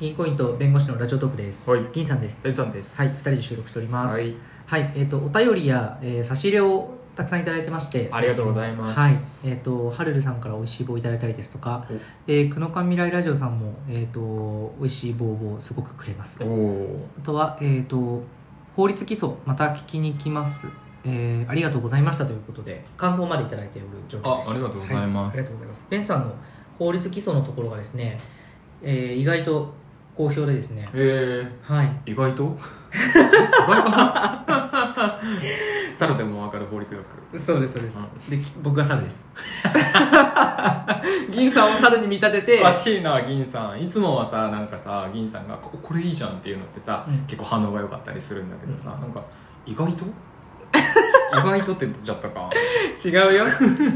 銀行員と弁護士のラジオトークです。はい銀さんです。エさんですはい、二人で収録しております。はい、はい、えっ、と、お便りや、えー差し入れをたくさんいただいてまして。ありがとうございますはい、えっ、と、はるるさんから美味しい棒いただいたりですとか。えー、くのかん未来ラジオさんも、えっ、と、美味しい棒をすごくくれます。おあおとは、えっ、と、法律基礎、また聞きに来ます。えーありがとうございましたということで、感想までいただいておる状況です。あありがとうございますはありがとうございます。ベンさんの法律基礎のところがですね、えー意外と好評でですね、え。はい。ー、意外と？意外かな猿でもわかる法律学。そうですそうです、うでき僕が猿です。銀さんを猿に見立てて。おかしいな銀さん。いつもはさなんかさ銀さんがここれいいじゃんっていうのってさ、うん。結構反応が良かったりするんだけどさ、うん。なんか意外と？意外とって言っちゃったか。違うよ。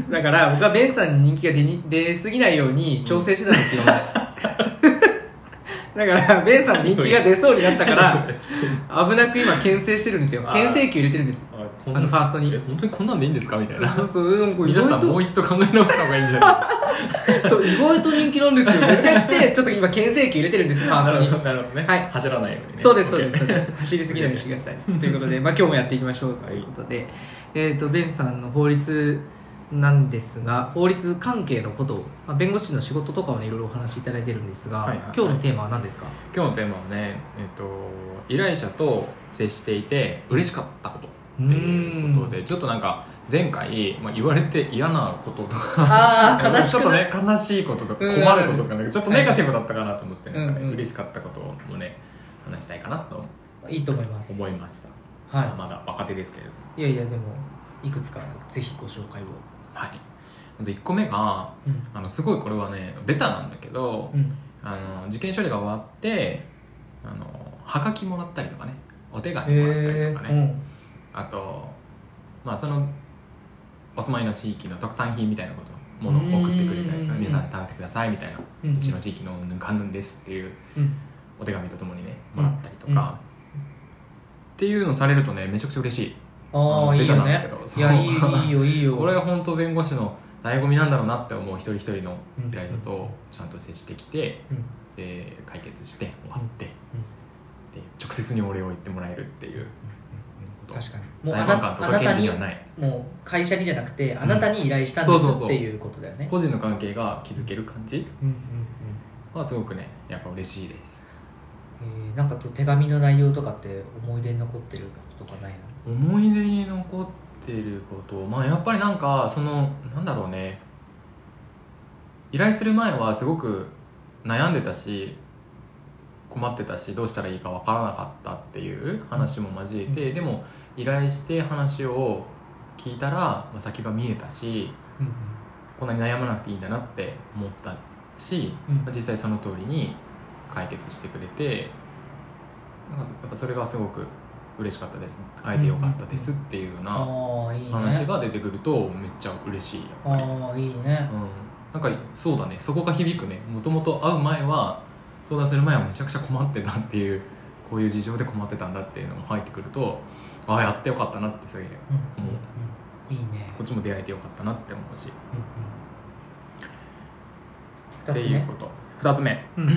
だから僕はベンさんに人気が出に出すぎないように調整してたんですよ、だからベンさんに人気が出そうになったから 危なく今牽制してるんですよ。牽制球入れてるんです。あのファーストに。え本当にこんなんでいいんですか？みたいな。そうそうなんか意皆さんもう一度考え直した方がいいんじゃない？ですかそう意外と人気なんですよ。ねってちょっと今牽制球入れてるんですファーストに。なるほどね、はい。走らないようにね。そうですそうです OK そうです。走りすぎないようにしてください。ということで、まあ、今日もやっていきましょうということで、えっ、とベンさんの法律なんですが法律関係のことを、まあ、弁護士の仕事とかをねいろいろお話しいただいてるんですが、はいはいはい。今日のテーマは何ですか？今日のテーマはね、えっと、依頼者と接していて嬉しかったことっていうことでちょっとなんか前回、まあ、言われて嫌なこととか悲しちょっとね悲しいこととかうん困ることとかねちょっとネガティブだったかなと思って、なんかねう嬉しかったこともね話したいかなといいと思います。思いました、はまあまだ若手ですけれども。いいやいやでもいくつかぜひご紹介をはい。まず1個目がうん。あのすごいこれはねベタなんだけど、うん。あの受験処理が終わってあのはがきもらったりとかねお手紙もらったりへとかね、えあとまあそのお住まいの地域の特産品みたいなことものを送ってくれたりとかうん皆さん食べてくださいみたいな、ううんちの地域のぬんかんぬんですっていううん。お手紙とともにねもらったりとか、うん。っていうのされるとねめちゃくちゃ嬉しいああいいよね。いやいいいいよいいよ。これが本当弁護士の醍醐味なんだろうなって思う一人一人の依頼者とちゃんと接してきて、うん。で解決して終わって、うん。で直接にお礼を言ってもらえるっていう。確かに。裁判官とか検事にはない。もう会社にじゃなくてあなたに依頼したんですっていうことだよね。個人の関係が築ける感じはすごくねやっぱ嬉しいです。えーなんかと手紙の内容とかって思い出に残ってることとかないの？思い出に残ってることまあやっぱりなんかそのなんだろうね。依頼する前はすごく悩んでたし困ってたしどうしたらいいかわからなかったっていう話も交えて、でも依頼して話を聞いたら、まあ、先が見えたしうんこんなに悩まなくていいんだなって思ったし、うん。まあ実際その通りに解決してくれてなんかやっぱそれがすごく嬉しかったです。会えてよかったですっていうような話が出てくるとめっちゃ嬉しいやっぱり、ああいいね。うん、なんかそうだね。そこが響くね。もともと会う前は相談する前はめちゃくちゃ困ってたっていうこういう事情で困ってたんだっていうのが入ってくるとああやってよかったなってすげえう。んういいね。こっちも出会えてよかったなって思うし。うっていうこと。2つ目。うん。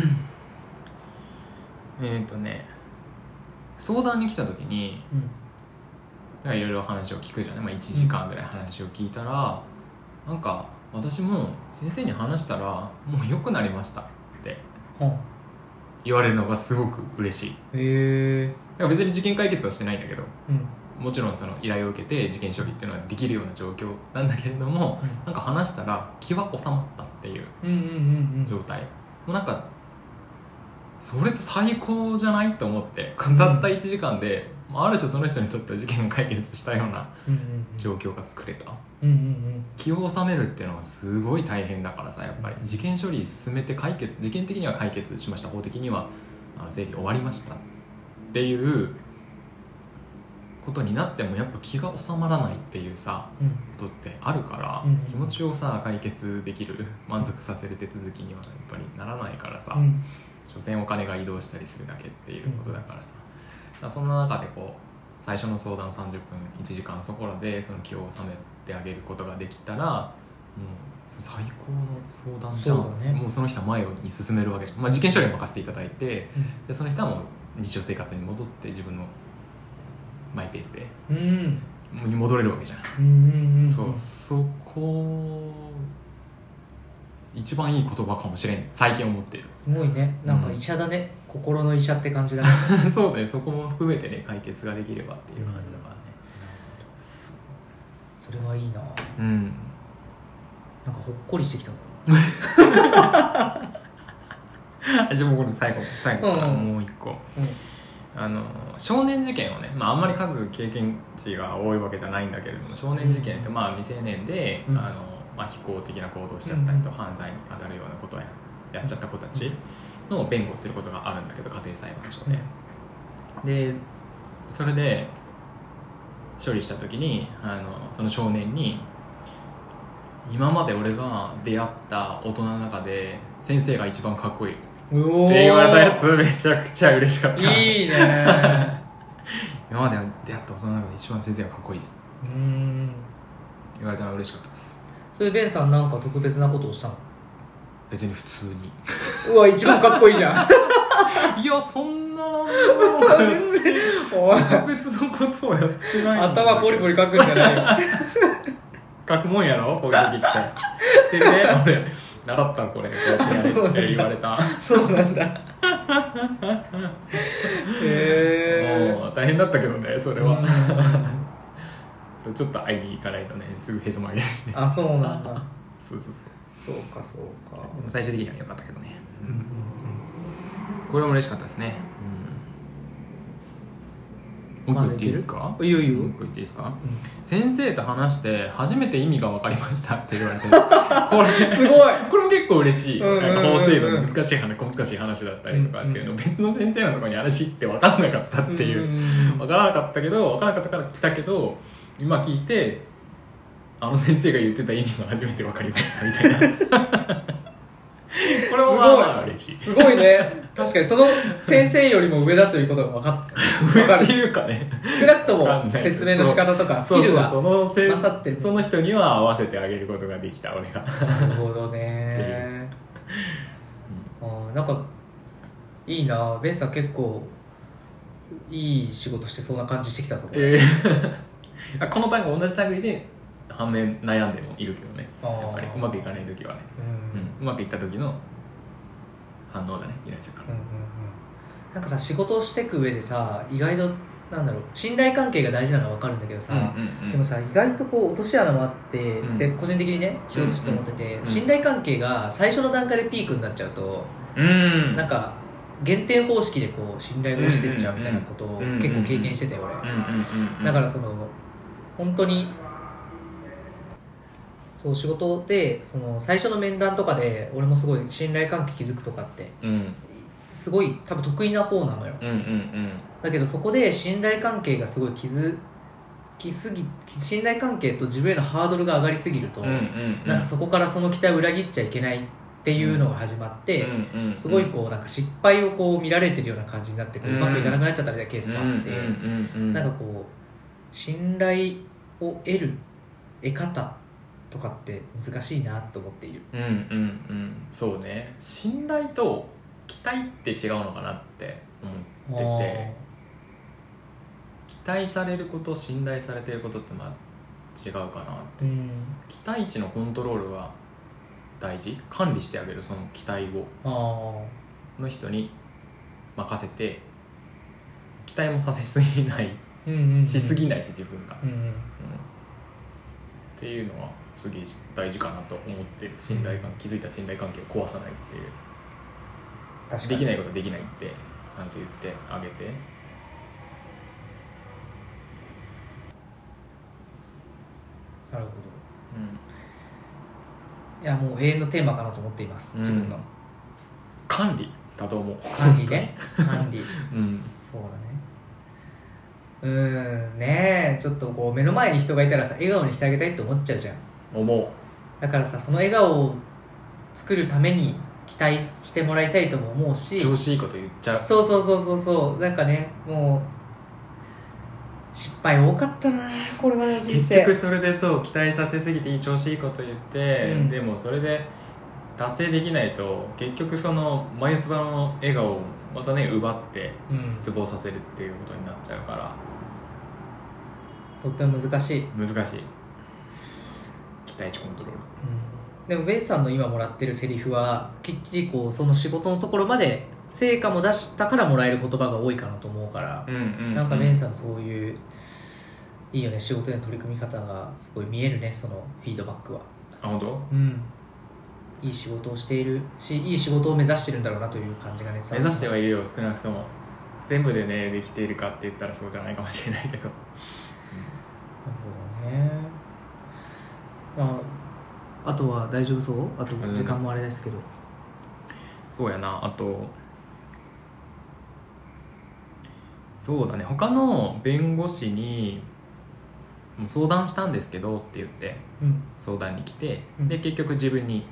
えっ、とね相談に来た時にうん。いろいろ話を聞くじゃない、まあ、1時間ぐらい話を聞いたら、なんか私も先生に話したらもう良くなりましたって言われるのがすごく嬉しい。へえ。だから別に事件解決はしてないんだけどうん。もちろんその依頼を受けて事件処理っていうのはできるような状況なんだけれどもなんか話したら気は収まったっていううんうんうんうん。状態。もうなんかそれって最高じゃない？と思って。たった1時間で、まあある種その人にとっては事件を解決したようなうんうんうん。状況が作れた。うんうん気を収めるっていうのはすごい大変だからさやっぱり。事件処理進めて解決事件的には解決しました。法的にはあの整理終わりました。っていうことになってもやっぱ気が収まらないっていうさうん。ことってあるから、うん。気持ちをさ解決できる満足させる手続きにはやっぱりならないからさ、うん所詮お金が移動したりするだけっていうことだからさ、らそんな中でこう最初の相談30分1時間そこらでその気を収めてあげることができたらもう最高の相談じゃん。ね。もうその人は前に進めるわけじゃん、まあ、事件処理に任せていただいてうん。でその人はもう日常生活に戻って自分のマイペースでうん。に戻れるわけじゃん、うんうんうん。そうそこ一番いい言葉かもしれん。最近思ってる。すごいね。なんか医者だね、心の医者って感じだね。そうだよ。そこも含めてね解決ができればっていう。感じだからね、それはいいな。うん。なんかほっこりしてきたぞ。あじゃあもうこれ最後最後からうん。もう一個、あの少年事件をね、まあ、あんまり数経験値が多いわけじゃないんだけれども少年事件ってまあ未成年で、うん。あのまあ、非行的な行動をしちゃった人、うん犯罪に当たるようなことをややっちゃった子たちの弁護をすることがあるんだけど家庭裁判所で、でそれで処理した時にあのその少年に今まで俺が出会った大人の中で先生が一番かっこいいって言われたやつめちゃくちゃ嬉しかった。いいね。今まで出会った大人の中で一番先生がかっこいいです。うん。言われたのは嬉しかったですそれベンさんなんか特別なことをしたの？別に普通に。うわ一番かっこいいじゃん。いやそんな全然おい特別のことをやってない頭ポリポリ書くんじゃないよ。書くもんやろ？こういう時って。知ってるね俺習ったこれ。こうやってやれって言われた。そうなんだ。へえもう大変だったけどねそれはちょっと会いに行かないとねすぐへそ曲げるしね。あそうなんだ。そうそうそう。そうかそうか。でも最終的には良かったけどね。うんうんこれも嬉しかったですね。うん。もう一個言っていいですか？うんいいよいいよ。もう一個言っていいですか？う先生と話して初めて意味が分かりましたって言われて これんすごい。これも結構嬉しい、うんうんうんうん。なんか法制度の難しい話小難しい話だったりとかっていうの、うん別の先生のところに話って分からなかったっていう、ん。分からなかったけど分からなかったから来たけど今聞いてあの先生が言ってた意味が初めて分かりましたみたいな。これもまあまあ嬉しい。すごいね。確かにその先生よりも上だということが分かった。分かるっていうかね。少なくとも説明の仕方とかスキルがそのせ勝ってる。その人には合わせてあげることができた俺がなるほどね。あーなんかいいな。ベンさん結構いい仕事してそうな感じしてきたぞえー。あ この単語同じ単語で反面悩んでもいるけどね。やっぱりうまくいかない時はね、うん。うん、うまくいった時の反応がねいらっしゃるから。うんうんうん。なんかさ仕事をしていく上でさ意外となんだろう信頼関係が大事なのは分かるんだけどさ、うんうんうん。でもさ意外とこう落とし穴もあって、うん。で個人的にね仕事してて思ってて、うん信頼関係が最初の段階でピークになっちゃうと、うん。なんか減点方式でこう信頼が落ちてっちゃうみたいなことをうんうんうん。結構経験してて俺、うんうんうんうん。だからその本当にそう仕事でその最初の面談とかで俺もすごい信頼関係築くとかってうん。すごい多分得意な方なのよ。うんうんだけどそこで信頼関係がすごい築きすぎ信頼関係と自分へのハードルが上がりすぎると、うんうんうん。なんかそこからその期待を裏切っちゃいけないっていうのが始まって、うんうんうんすごいこうなんか失敗をこう見られてるような感じになってこううんうまくいかなくなっちゃったみたいなケースがあって、うんうんうんうん。なんかこう信頼を得る得方とかって難しいなと思っている。うんうんうん。そうね。信頼と期待って違うのかなって思ってて。期待されること信頼されてることってまあ違うかなうん。期待値のコントロールは大事？管理してあげるその期待を。あの人に任せて期待もさせすぎないしすぎないし自分が、うんうん。うん。っていうのはすげえ大事かなと思ってる信頼関気づいた信頼関係を壊さないっていう。できないことはできないってちゃんと言ってあげて。なるほど。うん。いやもう永遠のテーマかなと思っています、うん。自分の。管理だと思う。管理ね。管理。うん。そうだねうーんねえちょっとこう目の前に人がいたらさ笑顔にしてあげたいって思っちゃうじゃん。思う。だからさその笑顔を作るために期待してもらいたいとも思うし。調子いいこと言っちゃう。そうそうそうそうそう。なんかねもう失敗多かったなこれまでの人結生局それでそう期待させすぎていい調子いいこと言って、うん。でもそれで達成できないと結局その眉唾の笑顔をまたね奪ってうん。失望させるっていうことになっちゃうから。とっても難しい、難しい。期待値コントロール。でもベンさんの今もらってるセリフはきっちりこうその仕事のところまで成果も出したからもらえる言葉が多いかなと思うから、うんうんなんかベンさんのそういういいよね仕事での取り組み方がすごい見えるねそのフィードバックは。あ本当？うんいい仕事をしているしいい仕事を目指してるんだろうなという感じがね目指してはいるよよ少なくとも。全部でねできているかって言ったらそうじゃないかもしれないけど。なるほどね。まああとは大丈夫そう？あと時間もあれですけど。そうやな。あとそうだね。他の弁護士に相談したんですけどって言ってうん。相談に来て、うん。で結局自分に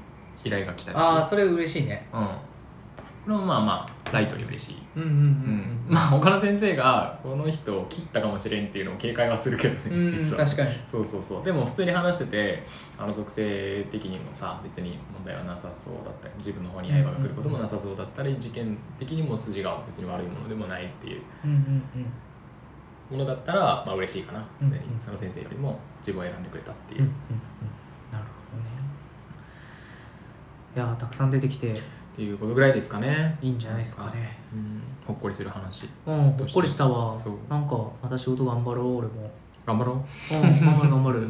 依頼が来たり。ああそれ嬉しいね。うん。これもまあまあライトに嬉しい。うんうんうんうん。まあ他の先生がこの人を切ったかもしれんっていうのを警戒はするけどね、うん、うん、実は。確かに。そうそうそう。でも普通に話しててあの属性的にもさ別に問題はなさそうだったり自分の方に刃が来ることもなさそうだったり事件的にも筋が別に悪いものでもないっていううんうんものだったらまあ嬉しいかな。常にうん。その先生よりも自分を選んでくれたっていう、うんうんうんやーたくさん出てきて。っていうことぐらいですかね、いいんじゃないですかね。うん、ほっこりする話。うんほっこりしたわ。なんかまた仕事頑張ろう俺も。頑張ろう。ん頑張る頑張 う、る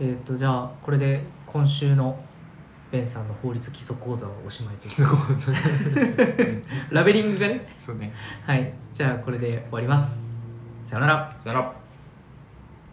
えっとじゃあこれで今週のベンさんの法律基礎講座はおしまいです ラベリングがね。そうね。はい。じゃあこれで終わります。さよなら。さよなら